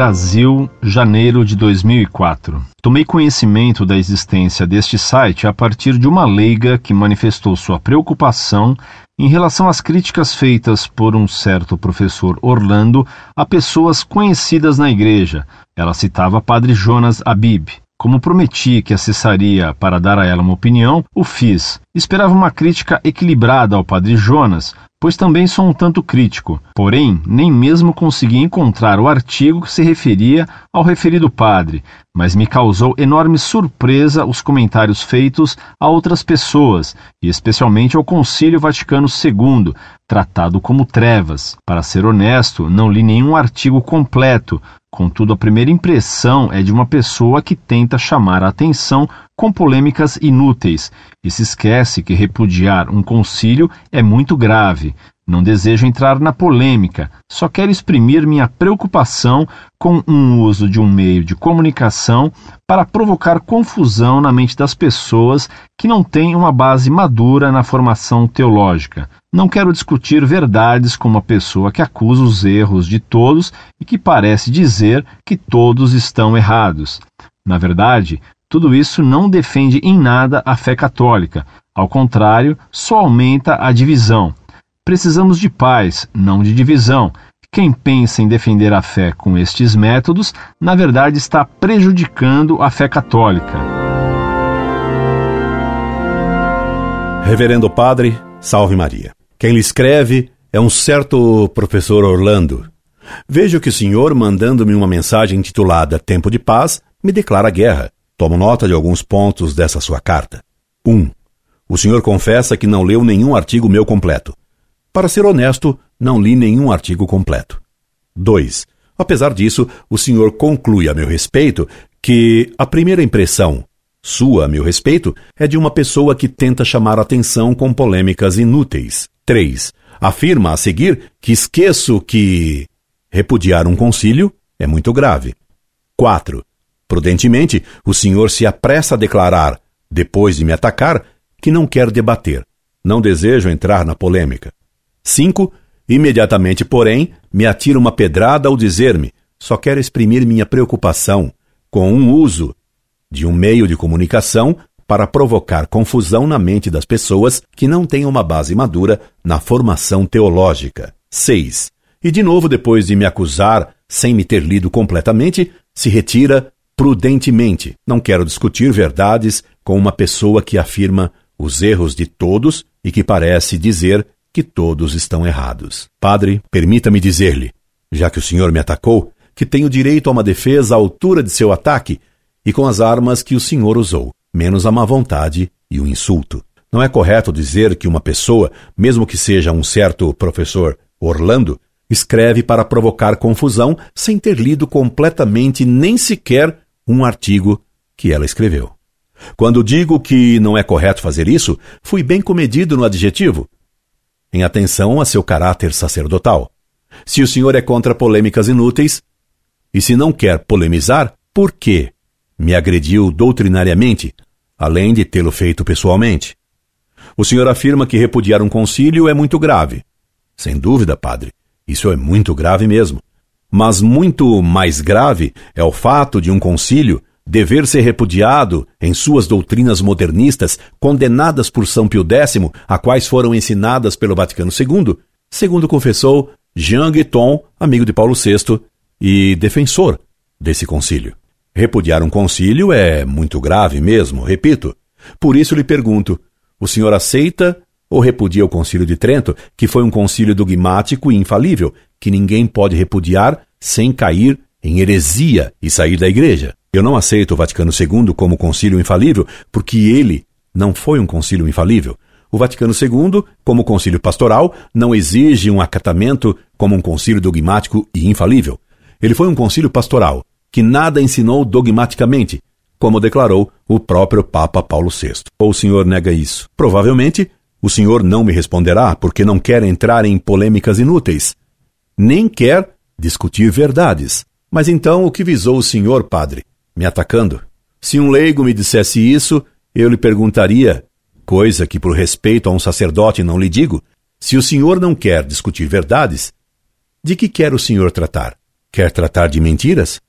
Brasil, janeiro de 2004. Tomei conhecimento da existência deste site a partir de uma leiga que manifestou sua preocupação em relação às críticas feitas por um certo professor Orlando a pessoas conhecidas na igreja. Ela citava Padre Jonas Abib. Como prometi que acessaria para dar a ela uma opinião, o fiz. Esperava uma crítica equilibrada ao Padre Jonas, pois também sou um tanto crítico. Porém, nem mesmo consegui encontrar o artigo que se referia ao referido padre, mas me causou enorme surpresa os comentários feitos a outras pessoas, e especialmente ao Concílio Vaticano II, tratado como trevas. Para ser honesto, não li nenhum artigo completo, Contudo, a primeira impressão é de uma pessoa que tenta chamar a atenção com polêmicas inúteis e se esquece que repudiar um concílio é muito grave. Não desejo entrar na polêmica, só quero exprimir minha preocupação com um uso de um meio de comunicação para provocar confusão na mente das pessoas que não têm uma base madura na formação teológica. Não quero discutir verdades com uma pessoa que acusa os erros de todos e que parece dizer que todos estão errados. Na verdade, tudo isso não defende em nada a fé católica. Ao contrário, só aumenta a divisão. Precisamos de paz, não de divisão. Quem pensa em defender a fé com estes métodos, na verdade está prejudicando a fé católica. Reverendo Padre, salve Maria. Quem lhe escreve é um certo professor Orlando. Vejo que o senhor, mandando-me uma mensagem intitulada Tempo de Paz, me declara guerra. Tomo nota de alguns pontos dessa sua carta. 1. Um, o senhor confessa que não leu nenhum artigo meu completo. Para ser honesto, não li nenhum artigo completo. 2. Apesar disso, o senhor conclui a meu respeito que a primeira impressão, sua a meu respeito, é de uma pessoa que tenta chamar atenção com polêmicas inúteis. 3. Afirma a seguir que esqueço que repudiar um concílio é muito grave. 4. Prudentemente, o senhor se apressa a declarar, depois de me atacar, que não quer debater. Não desejo entrar na polêmica. 5. Imediatamente, porém, me atira uma pedrada ao dizer-me: só quero exprimir minha preocupação com um uso de um meio de comunicação para provocar confusão na mente das pessoas que não têm uma base madura na formação teológica. 6. E de novo, depois de me acusar, sem me ter lido completamente, se retira prudentemente. Não quero discutir verdades com uma pessoa que afirma os erros de todos e que parece dizer que todos estão errados. Padre, permita-me dizer-lhe, já que o senhor me atacou, que tenho direito a uma defesa à altura de seu ataque e com as armas que o senhor usou menos a má vontade e o insulto. Não é correto dizer que uma pessoa, mesmo que seja um certo professor Orlando, escreve para provocar confusão sem ter lido completamente nem sequer um artigo que ela escreveu. Quando digo que não é correto fazer isso, fui bem comedido no adjetivo, em atenção a seu caráter sacerdotal. Se o senhor é contra polêmicas inúteis, e se não quer polemizar, por que me agrediu doutrinariamente, além de tê-lo feito pessoalmente. O senhor afirma que repudiar um concílio é muito grave. Sem dúvida, padre, isso é muito grave mesmo. Mas muito mais grave é o fato de um concílio dever ser repudiado em suas doutrinas modernistas, condenadas por São Pio X, a quais foram ensinadas pelo Vaticano II, segundo confessou Jean Guiton, amigo de Paulo VI e defensor desse concílio. Repudiar um concílio é muito grave mesmo, repito. Por isso lhe pergunto: o senhor aceita ou repudia o concílio de Trento, que foi um concílio dogmático e infalível, que ninguém pode repudiar sem cair em heresia e sair da igreja? Eu não aceito o Vaticano II como concílio infalível, porque ele não foi um concílio infalível. O Vaticano II, como concílio pastoral, não exige um acatamento como um concílio dogmático e infalível. Ele foi um concílio pastoral, que nada ensinou dogmaticamente, como declarou o próprio Papa Paulo VI. Ou o senhor nega isso? Provavelmente, o senhor não me responderá porque não quer entrar em polêmicas inúteis, nem quer discutir verdades. Mas então o que visou o senhor, padre? Me atacando? Se um leigo me dissesse isso, eu lhe perguntaria, coisa que por respeito a um sacerdote não lhe digo, se o senhor não quer discutir verdades, de que quer o senhor tratar? Quer tratar de mentiras?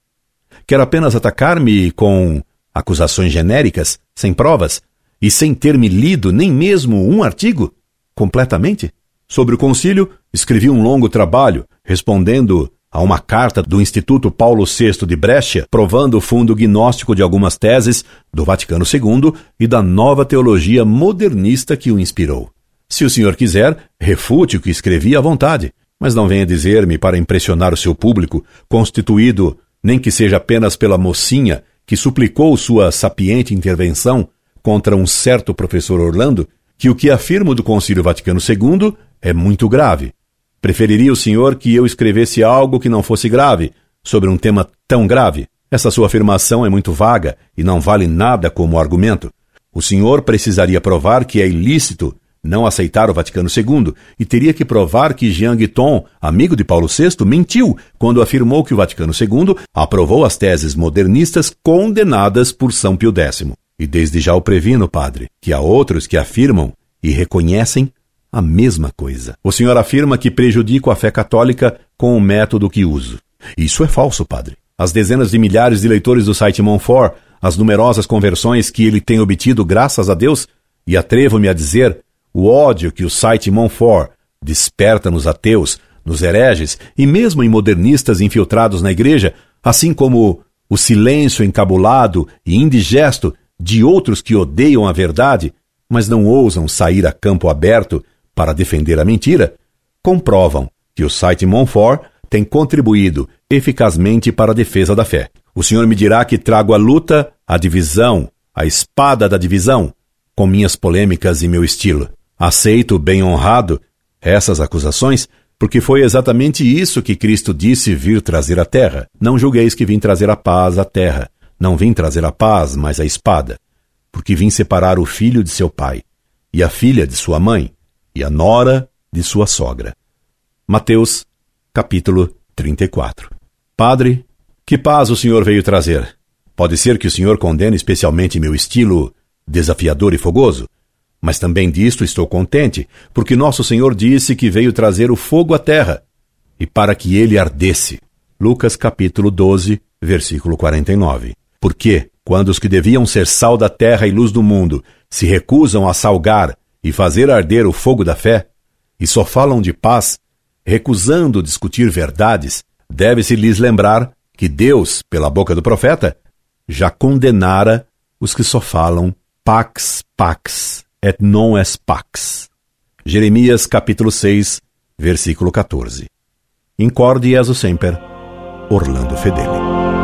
Quer apenas atacar-me com acusações genéricas, sem provas, e sem ter me lido nem mesmo um artigo? Completamente? Sobre o concílio, escrevi um longo trabalho, respondendo a uma carta do Instituto Paulo VI de Brescia, provando o fundo gnóstico de algumas teses do Vaticano II e da nova teologia modernista que o inspirou. Se o senhor quiser, refute o que escrevi à vontade, mas não venha dizer-me para impressionar o seu público, constituído nem que seja apenas pela mocinha que suplicou sua sapiente intervenção contra um certo professor Orlando, que o que afirmo do Concílio Vaticano II é muito grave. Preferiria o senhor que eu escrevesse algo que não fosse grave, sobre um tema tão grave? Essa sua afirmação é muito vaga e não vale nada como argumento. O senhor precisaria provar que é ilícito não aceitar o Vaticano II e teria que provar que Jean Guiton, amigo de Paulo VI, mentiu quando afirmou que o Vaticano II aprovou as teses modernistas condenadas por São Pio X. E desde já o previno, padre, que há outros que afirmam e reconhecem a mesma coisa. O senhor afirma que prejudico a fé católica com o método que uso. Isso é falso, padre. As dezenas de milhares de leitores do site Monfort, as numerosas conversões que ele tem obtido graças a Deus, e atrevo-me a dizer o ódio que o site Monfort desperta nos ateus, nos hereges e mesmo em modernistas infiltrados na igreja, assim como o silêncio encabulado e indigesto de outros que odeiam a verdade, mas não ousam sair a campo aberto para defender a mentira, comprovam que o site Monfort tem contribuído eficazmente para a defesa da fé. O senhor me dirá que trago a luta, a divisão, a espada da divisão, com minhas polêmicas e meu estilo. Aceito bem honrado essas acusações, porque foi exatamente isso que Cristo disse vir trazer à terra. Não julgueis que vim trazer a paz à terra. Não vim trazer a paz, mas a espada. Porque vim separar o filho de seu pai, e a filha de sua mãe, e a nora de sua sogra. Mateus, capítulo 34. Padre, que paz o senhor veio trazer? Pode ser que o senhor condene especialmente meu estilo desafiador e fogoso? Mas também disto estou contente, porque nosso Senhor disse que veio trazer o fogo à terra, e para que ele ardesse. Lucas capítulo 12, versículo 49. Porque, quando os que deviam ser sal da terra e luz do mundo se recusam a salgar e fazer arder o fogo da fé, e só falam de paz, recusando discutir verdades, deve-se lhes lembrar que Deus, pela boca do profeta, já condenara os que só falam pax, pax, et non es pax. Jeremias capítulo 6, versículo 14. Incorde Jesus semper, Orlando Fedeli.